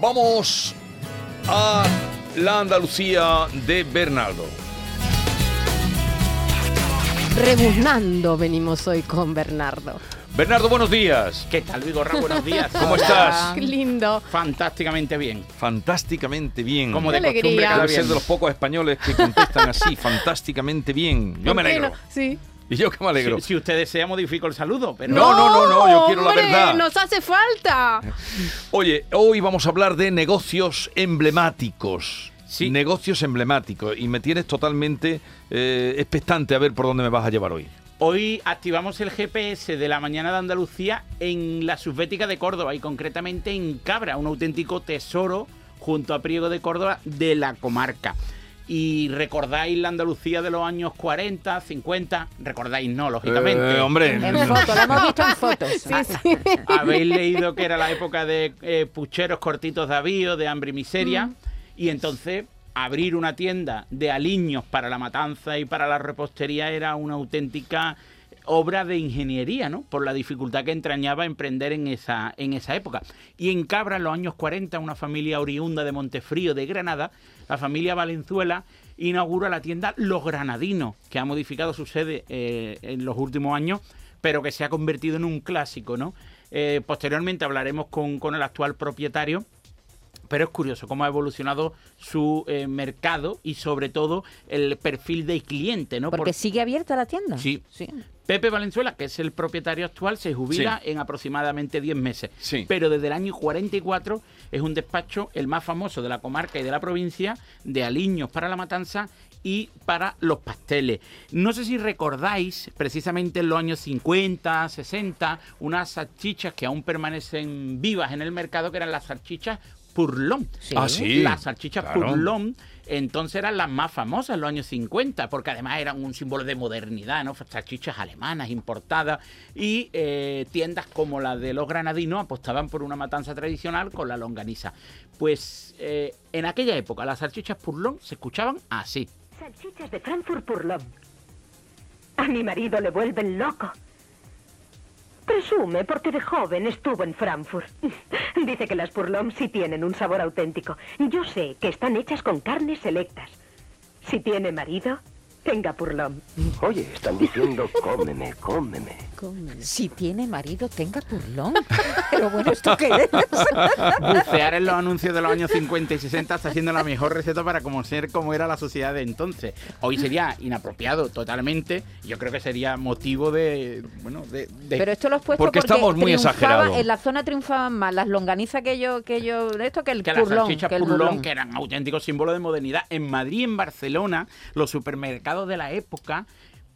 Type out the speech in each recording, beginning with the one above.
Vamos a la Andalucía de Bernardo. Rebuznando venimos hoy con Bernardo. Bernardo, buenos días. ¿Qué tal, Vigorra? Buenos días. ¿Cómo estás? Qué lindo. Fantásticamente bien. Fantásticamente bien. Como de costumbre cada ser de los pocos españoles que contestan así, fantásticamente bien. Yo me ¿Por qué alegro. no? Sí. Y yo que me alegro. Si, si usted desea, modifico el saludo, pero No, no, no, no, yo quiero la verdad. Nos hace falta. Oye, hoy vamos a hablar de negocios emblemáticos. Sí. Negocios emblemáticos. Y me tienes totalmente eh, expectante a ver por dónde me vas a llevar hoy. Hoy activamos el GPS de la mañana de Andalucía en la subbética de Córdoba y concretamente en Cabra, un auténtico tesoro junto a Priego de Córdoba de la comarca. Y recordáis la Andalucía de los años 40, 50, recordáis no, lógicamente. Eh, hombre. En foto, lo hemos visto en fotos. Sí, sí. Habéis leído que era la época de eh, pucheros cortitos de avío, de hambre y miseria. Y entonces abrir una tienda de aliños para la matanza y para la repostería era una auténtica obra de ingeniería, ¿no? Por la dificultad que entrañaba emprender en esa, en esa época. Y en Cabra, en los años 40, una familia oriunda de Montefrío, de Granada, la familia Valenzuela, inaugura la tienda Los Granadinos, que ha modificado su sede eh, en los últimos años, pero que se ha convertido en un clásico, ¿no? Eh, posteriormente hablaremos con, con el actual propietario, pero es curioso cómo ha evolucionado su eh, mercado y sobre todo el perfil del cliente, ¿no? Porque Por- sigue abierta la tienda. Sí. Pepe Valenzuela, que es el propietario actual, se jubila en aproximadamente 10 meses. Sí. Pero desde el año 44 es un despacho el más famoso de la comarca y de la provincia de aliños para la matanza y para los pasteles. No sé si recordáis, precisamente en los años 50, 60, unas salchichas que aún permanecen vivas en el mercado, que eran las salchichas Purlón. Sí. Ah, sí. Las salchichas claro. Purlón entonces eran las más famosas en los años 50, porque además eran un símbolo de modernidad, ¿no? Salchichas alemanas importadas y eh, tiendas como la de los granadinos apostaban por una matanza tradicional con la longaniza. Pues eh, en aquella época las salchichas Purlón se escuchaban así. Salchichas de Frankfurt Purlón. A mi marido le vuelven loco. Presume porque de joven estuvo en Frankfurt. Dice que las Purlón sí tienen un sabor auténtico. Yo sé que están hechas con carnes selectas. Si tiene marido, tenga Purlón. Oye, están diciendo cómeme, cómeme. Si tiene marido, tenga purlón. Pero bueno, ¿esto qué es? Bucear en los anuncios de los años 50 y 60 está siendo la mejor receta para conocer cómo era la sociedad de entonces. Hoy sería inapropiado totalmente. Yo creo que sería motivo de. Bueno, de. de- Pero esto lo has puesto Porque estamos muy exagerados. En la zona triunfaban más las longanizas que yo, que yo, esto que el que las purlón. salchichas que el purlón, burlón. que eran auténticos símbolos de modernidad. En Madrid y en Barcelona, los supermercados de la época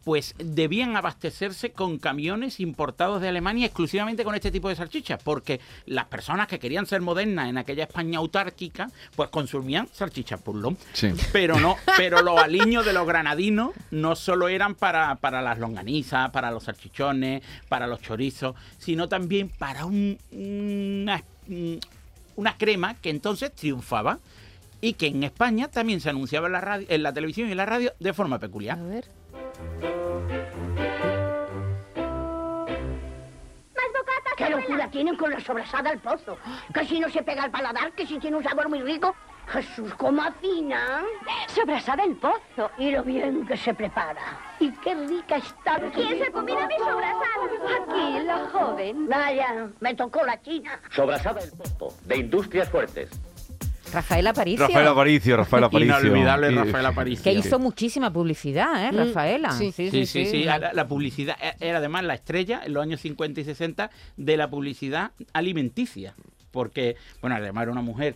pues debían abastecerse con camiones importados de Alemania exclusivamente con este tipo de salchichas, porque las personas que querían ser modernas en aquella España autárquica, pues consumían salchichas purlón. Sí. Pero no, pero los aliños de los granadinos no solo eran para, para las longanizas, para los salchichones, para los chorizos, sino también para un- una, una crema que entonces triunfaba y que en España también se anunciaba en la, radio, en la televisión y en la radio de forma peculiar. A ver. ¿Qué locura tienen con la sobrasada al pozo? Que si no se pega al paladar, que si tiene un sabor muy rico. Jesús, ¿cómo afina? Sobrasada el pozo. Y lo bien que se prepara. Y qué rica está. ¿Quién se ha comido mi sobrasada? Aquí, la joven. Vaya, me tocó la china. Sobrasada el pozo, de Industrias Fuertes. Rafael Aparicio. Rafael Aparicio, Rafael Aparicio. Inolvidable Rafael Aparicio. Que hizo muchísima publicidad, ¿eh, Mm, Rafaela? sí. sí, Sí, sí, sí. La, la publicidad e- era además la estrella en los años 50 y 60 de la publicidad alimenticia. Porque, bueno, además era una mujer,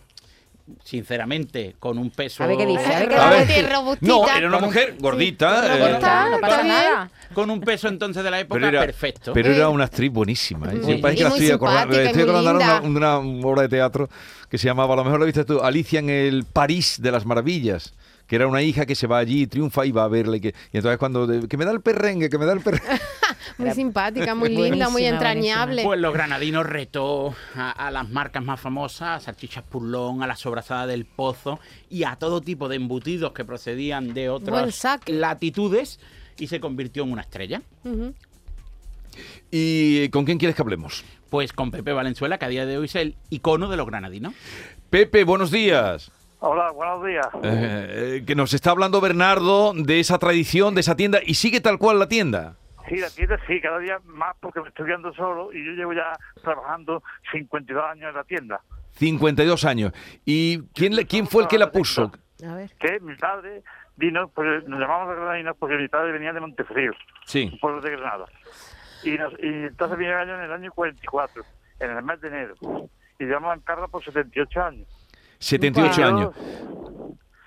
sinceramente, con un peso. A ver qué dice, a ver qué A ver. No, era una mujer gordita. eh, Robustita, no pasa nada. Con un peso entonces de la época pero era, perfecto. pero era una actriz buenísima. ¿eh? Muy- Sí, parece que la estoy acordando. Estoy acordando una, una obra de teatro que se llamaba, a lo mejor la viste tú, Alicia en el París de las Maravillas. Que era una hija que se va allí, triunfa y va a verle. Que, y entonces cuando... de- que me da el perrengue, que me da el perrengue. Muy simpática, muy linda, muy buenísima. entrañable. Pues los granadinos retó a, a las marcas más famosas, a Salchichas Purlón, a la sobrasada del Pozo y a todo tipo de embutidos que procedían de otras latitudes y se convirtió en una estrella. ¿Y con quién quieres que hablemos? Pues con Pepe Valenzuela, que a día de hoy es el icono de los granadinos. Pepe, buenos días. Hola, buenos días. Eh, eh, que nos está hablando Bernardo de esa tradición, de esa tienda, y sigue tal cual la tienda. Sí, la tienda sí, cada día más porque me estoy quedando solo y yo llevo ya trabajando 52 años en la tienda. 52 años. ¿Y quién, le- quién fue el que la puso? A ver. Que mi padre vino, pues nos llamamos de Granadinos porque mi padre venía de Montefrío, Sí. un pueblo de Granada. Y, nos- y entonces vino el año en el año 44, en el mes de enero. Y llevamos en carga por 78 años. 78 Y yo- años.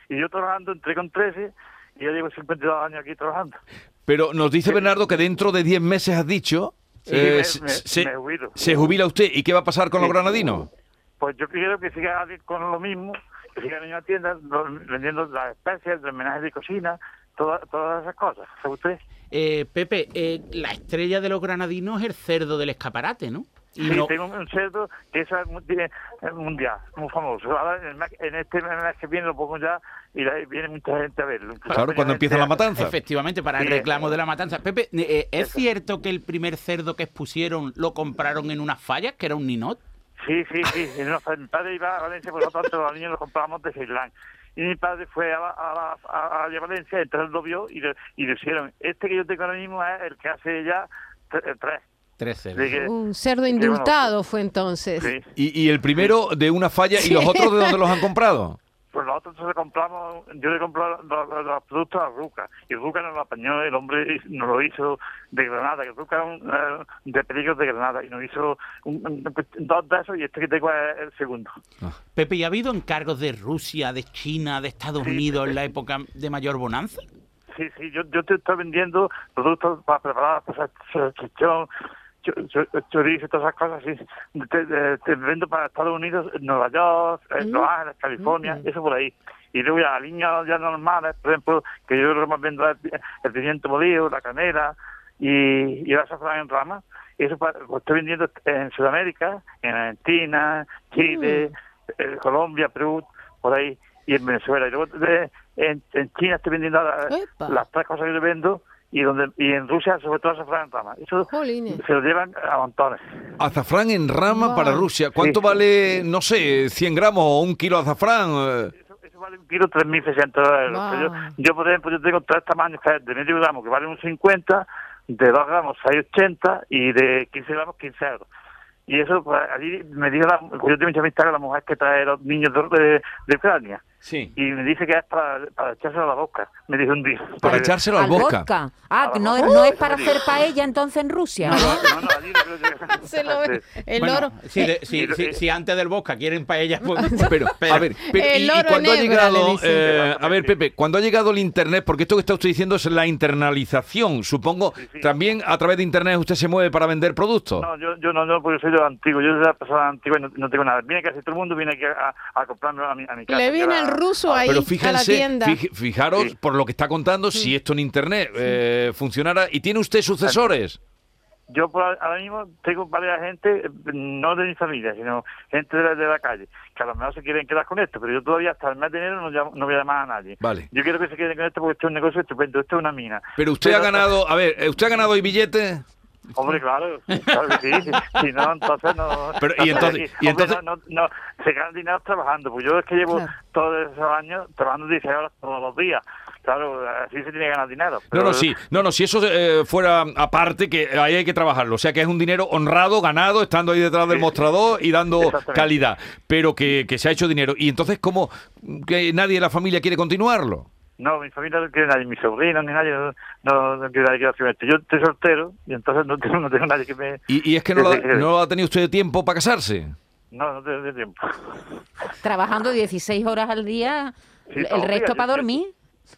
Y yo trabajando, entré con 13 y yo llevo 52 años aquí trabajando. Pero nos dice Bernardo que dentro de 10 meses has dicho... Sí, eh, me- se- me- se, me jubilo. se jubila usted. ¿Y qué va a pasar con los granadinos? Pues yo quiero que siga con lo mismo, que siga en una tienda vendiendo las especias, el homenaje de cocina, toda- todas esas cosas. ¿Sabe usted? Eh, Pepe, eh, la estrella de los granadinos es el cerdo del escaparate, ¿no? Y Sí, no- tengo un cerdo que es es mundial, muy famoso. Ahora en, el mes- en este mes que viene lo pongo ya y la- viene mucha gente a verlo. Claro, cuando empieza la matanza. Efectivamente, para el reclamo de la matanza. Pepe, eh, ¿es Eso. cierto que el primer cerdo que expusieron lo compraron en unas fallas, que era un ninot? Sí, sí, sí. Mi padre iba a Valencia, por lo tanto los niños los comprábamos de Ceilán. Y mi padre fue a, la- a, a, a- a Valencia, entonces lo vio y le, y le hicieron. Este que yo tengo ahora mismo es el que hace ya tre- tres. Tres cerdos. De que- Un cerdo indultado fue entonces. sí. Y, y el primero de una falla y los otros de dónde los han comprado. Pues nosotros le compramos, yo le compré los, productos a Ruca, y Ruca nos lo apañó, el hombre nos lo hizo de Granada, que Ruca un, eh, de peligros de Granada, y nos hizo un- un- dos de esos, y este que tengo es el segundo. Pepe, ¿y ha habido encargos de Rusia, de China, de Estados Sí. Unidos en la época de mayor bonanza? Sí, sí, yo, yo te estoy vendiendo productos para preparar pues, salchichón, cho- cho- chorizo, todas esas cosas, sí. Te, te- te vendo para Estados Unidos, Nueva York, eh, Los Ángeles, California, eso por ahí. Y luego ya líneas ya normales, por ejemplo, que yo lo más vendo el, el pimiento molido, la canela y, y el azafrán en rama. Eso pa- lo estoy vendiendo en Sudamérica, en Argentina, Chile, eh, Colombia, Perú, por ahí, y en Venezuela. Y luego de- en, en China estoy vendiendo la- las tres cosas que yo vendo y donde y en Rusia sobre todo azafrán en rama. Eso Jolines. se lo llevan a montones. Azafrán en rama Wow. para Rusia. ¿Cuánto Sí. vale, no sé, 100 gramos o un kilo de azafrán? Eso, eso vale un kilo 3.600 euros. Wow. Yo, yo, por ejemplo, yo tengo tres tamaños de medio gramo que valen un 50, de 2 gramos 6,80 y de 15 gramos 15 euros. Y eso, pues, allí me dijo, la, yo tengo mucha amistad con la mujer que trae los niños de, de, de Ucrania. Sí. Y me dice que es para, para echárselo a la boca. Me dijo un día. Para echárselo al boca. vodka. Ah, no, no es para hacer paella entonces en Rusia. No, no, no, allí no creo que- Se lo- Sí. el Bueno, loro. si, de- si- Eh, si- si antes del Bosca quieren paellas, pues... Pero, a ver, pero, El y, y loro cuando ha llegado, eh, a ver, Pepe, cuando ha llegado el Internet, porque esto que está usted diciendo es la internalización, supongo, Sí, sí. también a través de Internet usted se mueve para vender productos. No, yo, yo no, no, porque soy de lo antiguo. Yo soy la persona antigua y no, no tengo nada. Viene casi todo el mundo, viene aquí a, a comprarme a mi, a mi casa. Le viene Yo el ruso ahí Pero a la fíjense, tienda. fij- fijaros Sí. por lo que está contando, si esto en Internet eh, funcionara. ¿Y tiene usted sucesores? Yo por ahora mismo tengo varias gente, no de mi familia, sino gente de la, de la calle, que a lo mejor se quieren quedar con esto, pero yo todavía hasta el mes de enero no, llamo- no voy a llamar a nadie. Vale. Yo quiero que se queden con esto porque esto es un negocio estupendo, esto es una mina. Pero usted ha ganado, a ver, ¿usted ha ganado hoy billetes? Hombre, claro, claro que sí. Si no, entonces no. Pero, no ¿y entonces- Hombre, No, no, no, se ganan dinero trabajando. Pues yo es que llevo Claro. todos esos años trabajando 16 horas todos los días. Claro, así se tiene que ganar dinero. No, pero- no, sí, no, no, si eso eh, fuera aparte, que ahí hay que trabajarlo. O sea, que es un dinero honrado, ganado, estando ahí detrás del Sí. mostrador y dando calidad, pero que, que se ha hecho dinero. Y entonces, ¿cómo que nadie de la familia quiere continuarlo? No, mi familia no quiere nadie, mis sobrinos ni nadie, no, no, quiere nadie que. Yo estoy soltero y entonces no tengo, no tengo nadie que me... Y, y es que no, lo- no ha tenido usted tiempo para casarse. No, no tengo tiempo. Trabajando 16 horas al día, Sí, el resto para yo- dormir.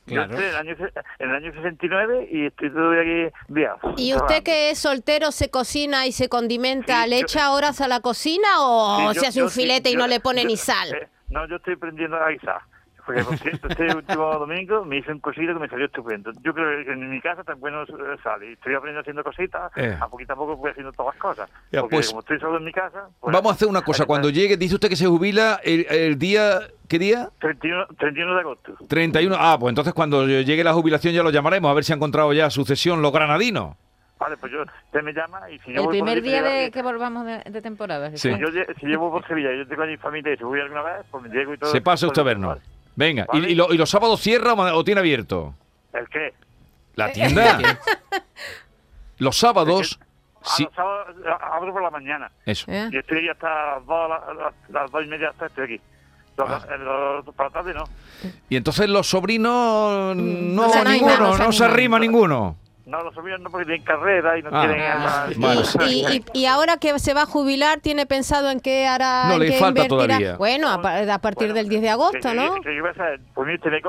Yo estoy en el, año, en el año 69 y estoy todavía aquí viado. ¿Y usted que es soltero se cocina y se condimenta? Sí, ¿Le yo- echa horas a la cocina o Sí, yo- se hace yo un filete y yo- no le pone yo- ni sal? eh, no, yo estoy aprendiendo a guisar. Porque, por cierto, este último domingo me hice un cosito que me salió estupendo. Yo creo que en mi casa tan bueno eh, sale. Estoy aprendiendo haciendo cositas. Eh. A poquito a poco voy haciendo todas las cosas. Ya, porque pues- como estoy solo en mi casa... pues, Vamos a hacer una cosa. Cuando llegue, dice usted que se jubila el, el día. ¿Qué día? 31, 31 de agosto. 31. Ah, pues entonces cuando llegue la jubilación ya lo llamaremos a ver si ha encontrado ya sucesión los granadinos. Vale, pues yo, usted me llama y si yo El voy primer día si de yo- que volvamos de, de temporada. Sí. Jesús. yo, lle- si llevo por Sevilla y yo tengo allí familia y si voy alguna vez, pues me llego y todo. Se pasa usted a pues, vernos. Vale. Venga, ¿y, Vale. y lo- y los sábados cierra o ma- o tiene abierto? ¿El qué? La tienda. los sábados. A Sí, los sábados eh, abro por la mañana. eso. ¿Eh? Y estoy aquí hasta las dos, las, las- dos y media hasta estoy aquí. Los- Ah. en los- para la tarde no. Y entonces los sobrinos no, se animan, ninguno, no se no se arrima ninguno. No, los sobrinos no porque tienen carrera y no Ah. tienen... Ah. Y, y- y ahora que se va a jubilar, ¿tiene pensado en qué hará? No, le qué falta invertirá? todavía. Bueno, a, pa- a partir Bueno, del 10 de agosto, que- ¿no? Que, yo voy a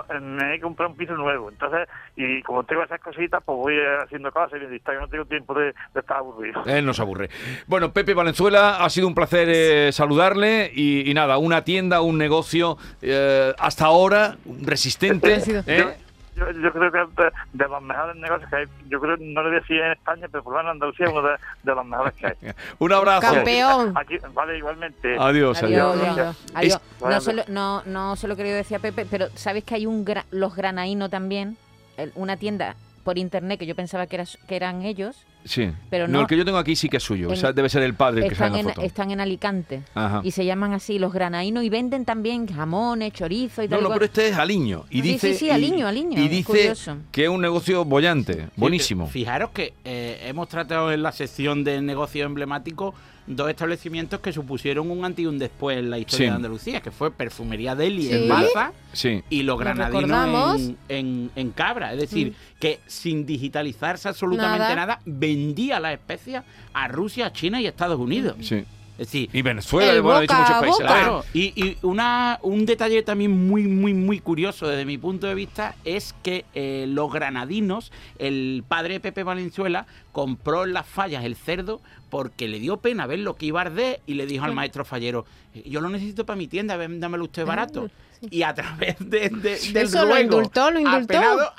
que- me he comprado un piso nuevo, entonces, y como tengo esas cositas, pues voy haciendo cosas y que no tengo tiempo de, de estar aburrido. Él nos aburre. Bueno, Pepe Valenzuela, ha sido un placer eh, saludarle y, y nada, una tienda, un negocio eh, hasta ahora resistente. ¿eh? Yo, yo creo que de, de los mejores negocios que hay, yo creo, no lo voy a decir en España, pero por lo menos en Andalucía es uno de, de los mejores que hay. Un abrazo. Campeón. Aquí, vale, igualmente. Adiós, Adiós, adiós. adiós. Adiós. No, se lo, no, no se lo quería decir a Pepe, pero ¿sabes que hay un gra- los granaíno también? El- una tienda por internet que yo pensaba que, era, que eran ellos. Sí. Pero no, no. el que yo tengo aquí sí que es suyo. En- O sea, debe ser el padre el que Están sale en la foto. están en Alicante. Ajá. Y se llaman así los granaínos y venden también jamones, chorizo y No, tal. no, cual. pero este es Aliño. Y Sí, dice, sí, sí, Aliño, Aliño, Y dice curioso. que es un negocio bollante, buenísimo. Fijaros que eh, hemos tratado en la sección de negocio emblemático dos establecimientos que supusieron un antes y un después en la historia Sí. de Andalucía, que fue Perfumería Deli Sí. en Baza Sí. y los Lo granadinos en, en- en Cabra. Es decir, que sin digitalizarse absolutamente Nada. nada. Vendía las especias a Rusia, China y Estados Unidos. Sí. Es decir, Y Venezuela, El bueno, he dicho boca muchos países. Claro, y, y una, un detalle también muy, muy, muy curioso desde mi punto de vista es que eh, los granadinos, el padre de Pepe Valenzuela, compró en las fallas el cerdo porque le dio pena ver lo que iba a arder y le dijo al maestro fallero, yo lo necesito para mi tienda, dámelo usted barato. Y a través de, de- del Eso lo indultó, lo indultó. apenado,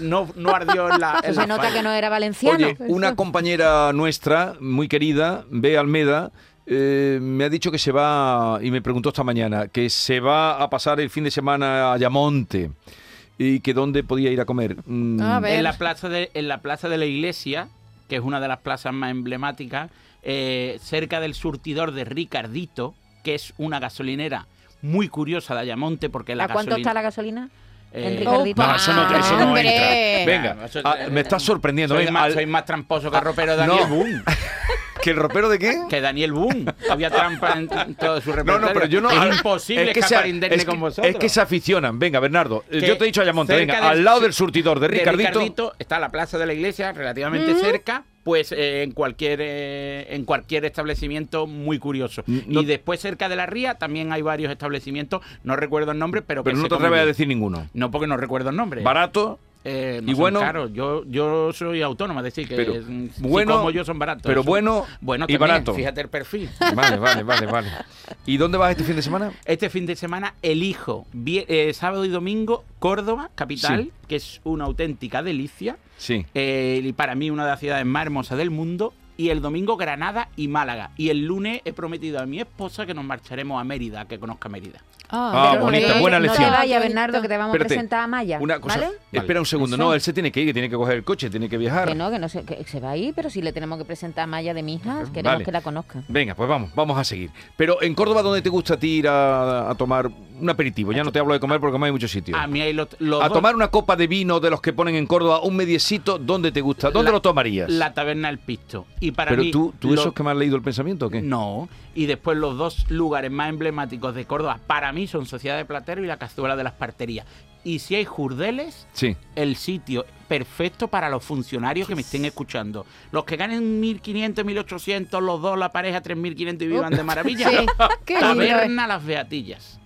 no, no ardió en la, en la se nota falla. que no era valenciano. Oye, una compañera nuestra, muy querida, Bea Almeda, eh, me ha dicho que se va, y me preguntó esta mañana, que se va a pasar el fin de semana a Ayamonte y que dónde podía ir a comer. Mm, A ver. en la plaza de en la plaza de la iglesia que es una de las plazas más emblemáticas eh, cerca del surtidor de Ricardito que es una gasolinera muy curiosa de Ayamonte porque la ¿A cuánto gasolina está la gasolina? Eh, Ricardito. No, eso no, eso no Hombre. entra. Venga, Eso- ah, me estás sorprendiendo. soy, más, al- soy más tramposo que el ropero no. Daniel Boone ¿Que el ropero de qué? que Daniel Boone había trampa en, en todo su No, repertorio no, pero yo no. es imposible es que escapar se, indemne es que- con vosotros Es que se aficionan. Venga, Bernardo, eh, que yo te he dicho Ayamonte, cerca venga, del- al lado del surtidor de de Ricardito. está la plaza de la iglesia, relativamente cerca, pues eh, en cualquier eh, en cualquier establecimiento muy curioso. No- y después cerca de la ría también hay varios establecimientos, no recuerdo el nombre, pero que Pero no se te atreves a decir ninguno. No, porque no recuerdo el nombre. Barato, Eh, y son bueno. caros. Yo, yo soy autónomo, es decir, que Pero es- si bueno, como yo son baratos. pero bueno bueno y también, barato. Fíjate el perfil. Vale, vale, vale, vale. ¿Y dónde vas este fin de semana? Este fin de semana elijo eh, sábado y domingo Córdoba, capital, Sí. que es una auténtica delicia. Sí. eh, y para mí una de las ciudades más hermosas del mundo. Y el domingo Granada y Málaga. Y el lunes he prometido a mi esposa que nos marcharemos a Mérida, que conozca Mérida. Ah, Pero bonita, no- buena no lección. te vayas, Qué Bernardo, que te vamos Espérate, a presentar a Maya. Una cosa. ¿Vale? Espera un segundo. No, él se tiene que ir, que tiene que coger el coche, tiene que viajar. Que no, que no se, que se va a ir, pero si le tenemos que presentar a Maya de mi hija, queremos Vale. que la conozca. Venga, pues vamos, vamos a seguir. Pero en Córdoba, ¿dónde te gusta a ti ir a, a tomar un aperitivo? Ya no te hablo de comer porque comer hay muchos sitios. A mí hay los, los A tomar una copa de vino de los que ponen en Córdoba, un mediecito, ¿dónde te gusta? ¿Dónde La- lo tomarías? la taberna El Pisto. Y para Pero mí, tú, tú lo- esos que me has leído el pensamiento o qué? No. Y después los dos lugares más emblemáticos de Córdoba para mí son Sociedad de Platero y la Cazuela de las Parterías. Y si hay jurdeles, Sí. el sitio perfecto para los funcionarios que me estén escuchando. Los que ganen 1.500, 1.800, los dos, la pareja 3.500 y vivan de maravilla. Sí, Taberna Las Beatillas.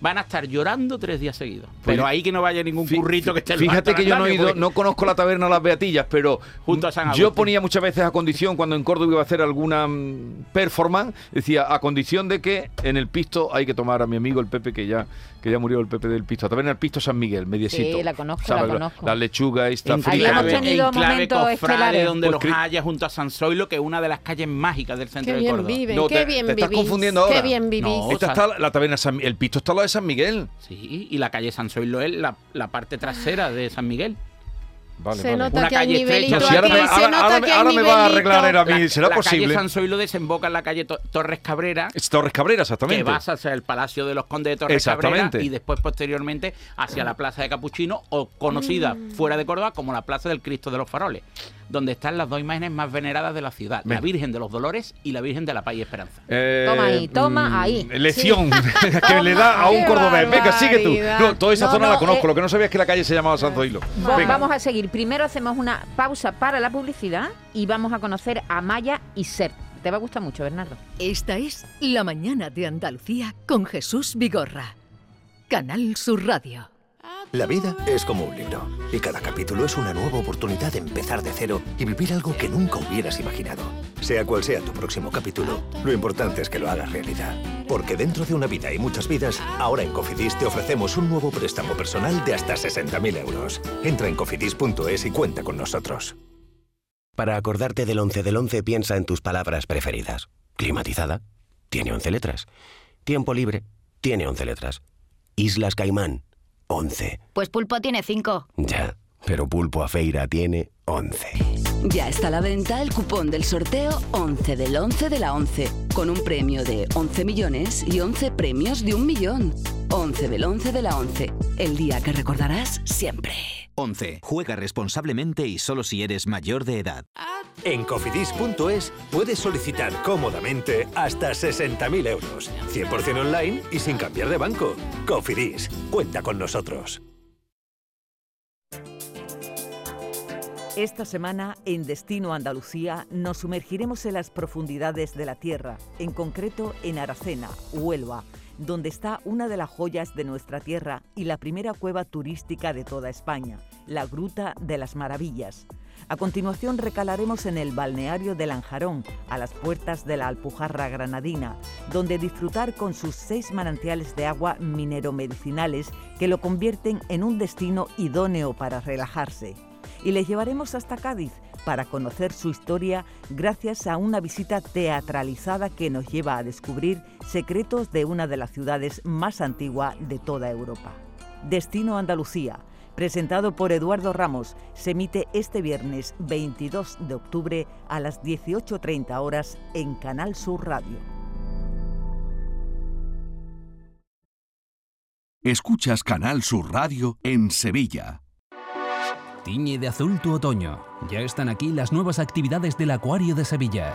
Van a estar llorando tres días seguidos. Pero ahí que no vaya ningún currito que esté Fíjate que yo no he ido, no conozco la taberna Las Beatillas, pero Junto a San yo ponía muchas veces a condición cuando en Córdoba iba a hacer alguna mm, performance, decía a condición de que en el pisto hay que tomar a mi amigo el Pepe que ya que ya murió el Pepe del pisto, taberna el pisto San Miguel, mediecito. Sí, la conozco, ¿Sabes? la conozco. La lechuga Ahí frita. hemos clave, tenido momentos Cofrade, estelares. donde Pues los haya junto a San Zoilo, que es una de las calles mágicas del centro Qué de bien Córdoba. viven, No, qué te- bien te estás confundiendo ahora. Qué bien vivís. No. Esta o sea- está la taberna San, el pisto está al lado de San Miguel. Sí, y la calle San Zoilo es la, la parte trasera de San Miguel. Vale, Se vale. nota Una que hay calle estrecha. nivelito No, si ahora aquí, me- se ahora- nota ahora me- que ahora me va a arreglar a mí, La, ¿será la posible? calle Sanzoilo desemboca en la calle To- Torres Cabrera, Es Torres Cabrera, exactamente. que vas hacia el Palacio de los Condes de Torres Cabrera y después posteriormente hacia la Plaza de Capuchino o conocida Mm. fuera de Córdoba como la Plaza del Cristo de los Faroles, donde están las dos imágenes más veneradas de la ciudad, la. Virgen de los Dolores y la Virgen de la Paz y Esperanza. Eh, Toma ahí, toma mm, ahí. Lección que le da a un cordobés. Venga, sigue tú. No, toda esa No, zona no, la conozco. eh, Lo que no sabía es que la calle se llamaba Sanzoilo. Va- Venga. Vamos a seguir. Primero hacemos una pausa para la publicidad y vamos a conocer a Maya y Ser. Te va a gustar mucho, Bernardo. Esta es La Mañana de Andalucía con Jesús Vigorra. Canal Sur Radio. La vida es como un libro y cada capítulo es una nueva oportunidad de empezar de cero y vivir algo que nunca hubieras imaginado. Sea cual sea tu próximo capítulo, lo importante es que lo hagas realidad. Porque dentro de una vida y muchas vidas, ahora en Cofidis te ofrecemos un nuevo préstamo personal de hasta 60.000 euros. Entra en cofidis.es y cuenta con nosotros. Para acordarte del 11 del 11 piensa en tus palabras preferidas. Climatizada, tiene 11 letras. Tiempo libre, tiene 11 letras. Islas Caimán, 11. Pues Pulpo tiene cinco. Ya, pero Pulpo a Feira tiene 11. Ya está a la venta el cupón del sorteo 11 del 11 de la 11, con un premio de 11 millones y 11 premios de un millón. 11 del 11 de la 11, el día que recordarás siempre. 11. Juega responsablemente y solo si eres mayor de edad. En cofidis.es puedes solicitar cómodamente hasta 60.000 euros. 100% online y sin cambiar de banco. Cofidis, cuenta con nosotros. Esta semana, en Destino Andalucía, nos sumergiremos en las profundidades de la tierra, en concreto en Aracena, Huelva, donde está una de las joyas de nuestra tierra y la primera cueva turística de toda España, la Gruta de las Maravillas. A continuación recalaremos en el balneario de Lanjarón, a las puertas de la Alpujarra Granadina, donde disfrutar con sus seis manantiales de agua minero-medicinales que lo convierten en un destino idóneo para relajarse y les llevaremos hasta Cádiz para conocer su historia gracias a una visita teatralizada que nos lleva a descubrir secretos de una de las ciudades más antiguas de toda Europa. Destino Andalucía, presentado por Eduardo Ramos, se emite este viernes 22 de octubre a las 18.30 horas en Canal Sur Radio. Escuchas Canal Sur Radio en Sevilla. Tiñe de azul tu otoño. Ya están aquí las nuevas actividades del Acuario de Sevilla.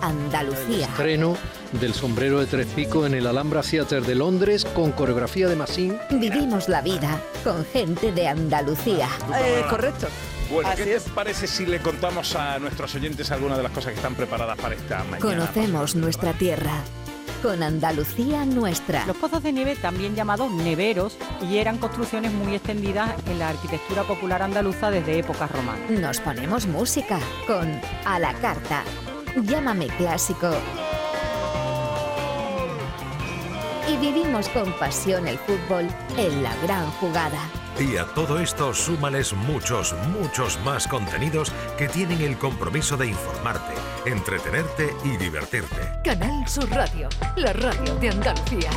Andalucía. Estreno del sombrero de tres picos en el Alhambra Theatre de Londres con coreografía de Massín. Vivimos la vida con gente de Andalucía. correcto. Bueno, ¿qué te parece si le contamos a nuestros oyentes algunas de las cosas que están preparadas para esta mañana? Conocemos nuestra tierra con Andalucía nuestra. Los pozos de nieve, también llamados neveros, y eran construcciones muy extendidas en la arquitectura popular andaluza desde épocas romanas. Nos ponemos música con A la Carta. Llámame clásico. Y vivimos con pasión el fútbol en la gran jugada. Y a todo esto súmales muchos, muchos más contenidos que tienen el compromiso de informarte, entretenerte y divertirte. Canal Sur Radio, la radio de Andalucía.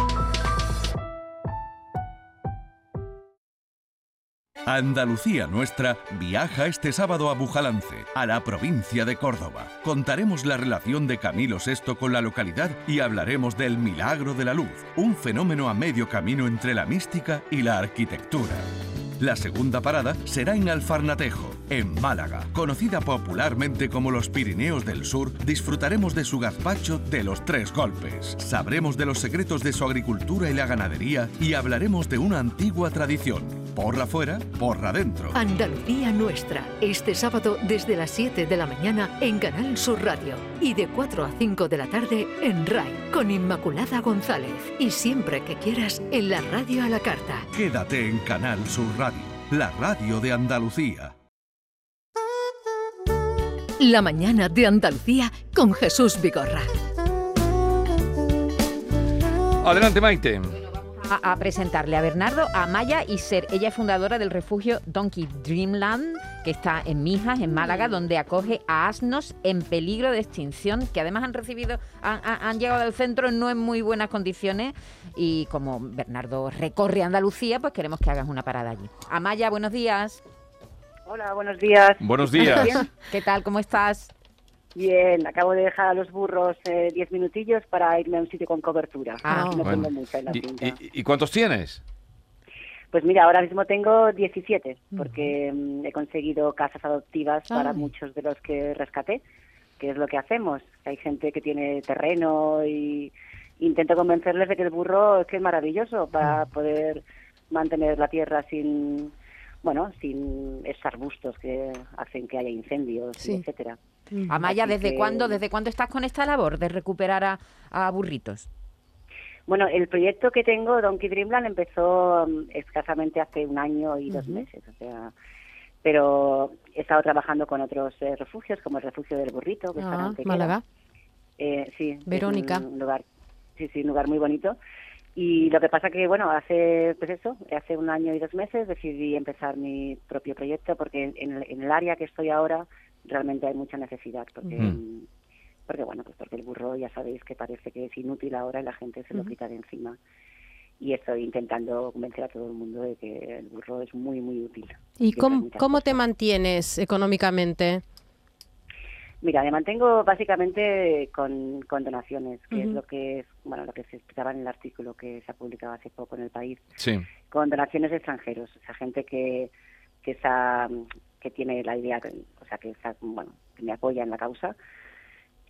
Andalucía Nuestra viaja este sábado a Bujalance, a la provincia de Córdoba. Contaremos la relación de Camilo VI con la localidad y hablaremos del milagro de la luz, un fenómeno a medio camino entre la mística y la arquitectura. La segunda parada será en Alfarnatejo, en Málaga. Conocida popularmente como los Pirineos del Sur, disfrutaremos de su gazpacho de los tres golpes. Sabremos de los secretos de su agricultura y la ganadería y hablaremos de una antigua tradición. Porra fuera, porra dentro. Andalucía Nuestra, este sábado desde las 7 de la mañana en Canal Sur Radio y de 4 a 5 de la tarde en RAI con Inmaculada González y siempre que quieras en la radio a la carta. Quédate en Canal Sur Radio, la radio de Andalucía. La mañana de Andalucía con Jesús Vigorra. Adelante, Maite. A, a presentarle a Bernardo, a Maya y Ser. Ella es fundadora del refugio Donkey Dreamland, que está en Mijas, en Málaga, donde acoge a asnos en peligro de extinción, que además han recibido, han, han- han llegado al centro no en muy buenas condiciones. Y como Bernardo recorre Andalucía, pues queremos que hagas una parada allí. Amaya, buenos días. Hola, buenos días. Buenos días. ¿Qué tal? ¿Cómo estás? Bien, acabo de dejar a los burros eh, diez minutillos para irme a un sitio con cobertura. Ah, no Bueno. tengo mucha en la ¿Y, finca. y- y cuántos tienes? Pues mira, ahora mismo tengo 17, porque mm, he conseguido casas adoptivas para Ay. muchos de los que rescaté, que es lo que hacemos. Hay gente que tiene terreno y intento convencerles de que el burro es que es maravilloso para poder mantener la tierra sin, bueno, sin esos arbustos que hacen que haya incendios, Sí. etcétera. Amaya, ¿desde que- cuándo, ¿desde cuándo estás con esta labor de recuperar a, a burritos? Bueno, el proyecto que tengo, Donkey Dreamland, empezó mm, escasamente hace un año y dos meses, o sea, pero he estado trabajando con otros eh, refugios, como el refugio del burrito, que está en Ah. Málaga. Eh, sí, es Verónica. un lugar, sí, sí, un lugar muy bonito. Y lo que pasa que, bueno, hace, pues eso, hace un año y dos meses decidí empezar mi propio proyecto porque en el, en el área que estoy ahora realmente hay mucha necesidad, porque, porque bueno, pues porque el burro ya sabéis que parece que es inútil ahora y la gente se lo quita de encima. Y estoy intentando convencer a todo el mundo de que el burro es muy, muy útil. ¿Y cómo, cómo te mantienes económicamente? Mira, me mantengo básicamente con, con donaciones, que es lo que es, bueno, lo que se explicaba en el artículo que se ha publicado hace poco en el país, Sí. con donaciones de extranjeros, o sea, gente que que está, que tiene la idea, o sea, que está, bueno, que me apoya en la causa,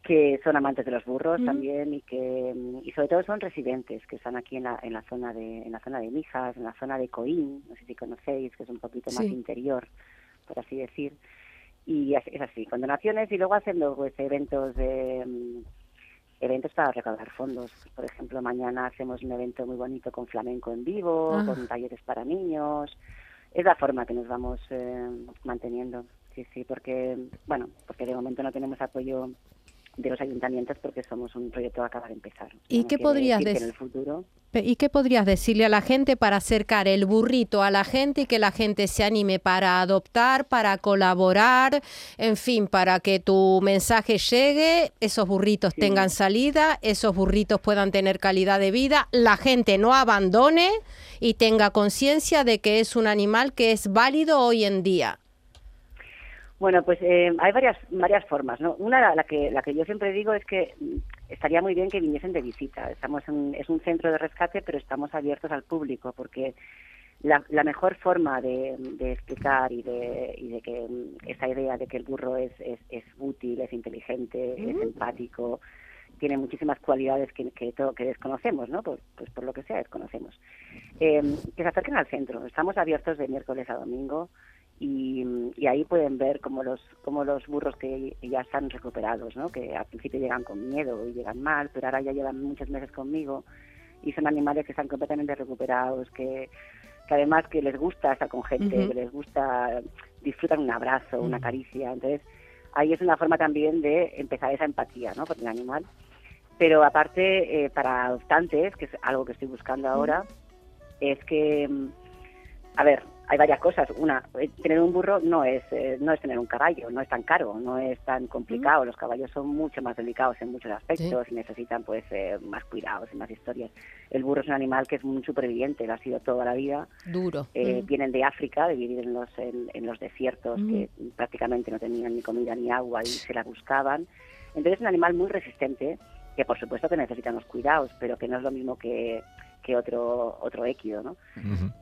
que son amantes de los burros Ujú. también y que y sobre todo son residentes que están aquí en la, en la zona de en la zona de Mijas, en la zona de Coín, no sé si conocéis, que es un poquito más Sí. interior, por así decir y es así, con donaciones y luego haciendo pues eventos de mm, eventos para recaudar fondos. Por ejemplo, mañana hacemos un evento muy bonito con flamenco en vivo, Ah. con talleres para niños. Es la forma que nos vamos eh, manteniendo. Sí, sí, porque bueno, porque de momento no tenemos apoyo de los ayuntamientos porque somos un proyecto que acaba de empezar. ¿Y qué podrías decir en el futuro ¿Y qué podrías decirle a la gente para acercar el burrito a la gente y que la gente se anime para adoptar, para colaborar, en fin, para que tu mensaje llegue, esos burritos tengan salida, esos burritos puedan tener calidad de vida, la gente no abandone y tenga conciencia de que es un animal que es válido hoy en día? Bueno, pues eh, hay varias varias formas, ¿no? Una, la- que la que yo siempre digo es que mm, estaría muy bien que viniesen de visita. Estamos en, es un centro de rescate, pero estamos abiertos al público porque la, la mejor forma de, de explicar y de, y de que mm, esa idea de que el burro es, es, es útil, es inteligente, es empático, tiene muchísimas cualidades que, que, to- que desconocemos, ¿no? Por, pues por lo que sea, desconocemos. Eh, que se acerquen al centro. Estamos abiertos de miércoles a domingo y, y ahí pueden ver como los como los burros que ya están recuperados, ¿no? Que al principio llegan con miedo y llegan mal, pero ahora ya llevan muchos meses conmigo y son animales que están completamente recuperados, que, que además que les gusta estar con gente, Ujú. que les gusta disfrutan un abrazo, una caricia, entonces ahí es una forma también de empezar esa empatía, ¿no? Por el animal. Pero aparte, eh, para adoptantes, que es algo que estoy buscando ahora, es que, mm, a ver, hay varias cosas. Una, eh, tener un burro no es eh, no es tener un caballo, no es tan caro, no es tan complicado. Los caballos son mucho más delicados en muchos aspectos y necesitan pues eh, más cuidados y más historias. El burro es un animal que es un superviviente, lo ha sido toda la vida. Duro. Eh, Mm. Vienen de África, de vivir en los, en, en los desiertos, Mm. que prácticamente no tenían ni comida ni agua y se la buscaban. Entonces es un animal muy resistente, que por supuesto que necesita unos cuidados, pero que no es lo mismo que, que otro, otro équido, ¿no?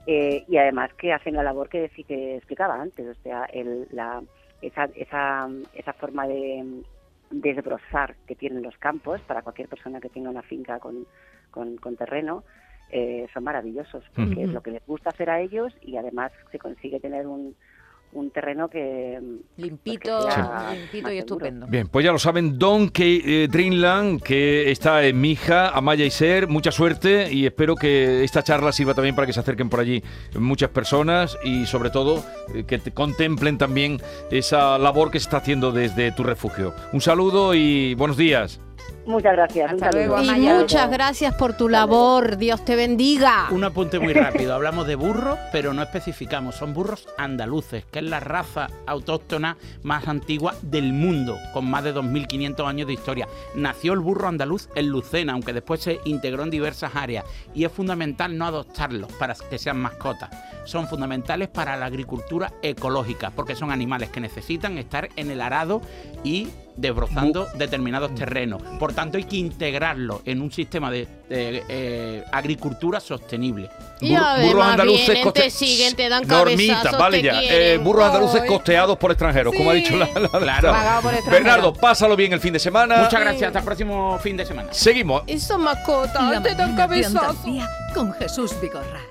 Eh, y además que hacen la labor que, que explicaba antes, o sea, el, la, esa, esa, esa forma de desbrozar que tienen los campos para cualquier persona que tenga una finca con, con, con terreno eh, son maravillosos, porque es lo que les gusta hacer a ellos y además se consigue tener un, un terreno que limpito, pues que sea limpito y estupendo. Bien, pues ya lo saben, Don eh, Dreamland, que está en Mija, Amaya y Ser, mucha suerte y espero que esta charla sirva también para que se acerquen por allí muchas personas y sobre todo eh, que te contemplen también esa labor que se está haciendo desde tu refugio. Un saludo y buenos días. Muchas gracias. Y muchas gracias por tu labor. Dios te bendiga. Un apunte muy rápido. Hablamos de burros, pero no especificamos. Son burros andaluces, que es la raza autóctona más antigua del mundo, con más de 2.500 años de historia. Nació el burro andaluz en Lucena, aunque después se integró en diversas áreas. Y es fundamental no adoptarlos para que sean mascotas. Son fundamentales para la agricultura ecológica, porque son animales que necesitan estar en el arado y desbrozando determinados terrenos. Por tanto, hay que integrarlo en un sistema de, de, eh, agricultura sostenible. Y además vienen, te siguen, te dan Normita, vale te ya. Eh, burros andaluces Ay. costeados por extranjeros, como ha dicho la, la Claro. Por extranjeros. Bernardo, pásalo bien el fin de semana. Muchas gracias, hasta el próximo fin de semana. Seguimos. Esa mascota, La te dan cabezazo. Con Jesús Vigorra.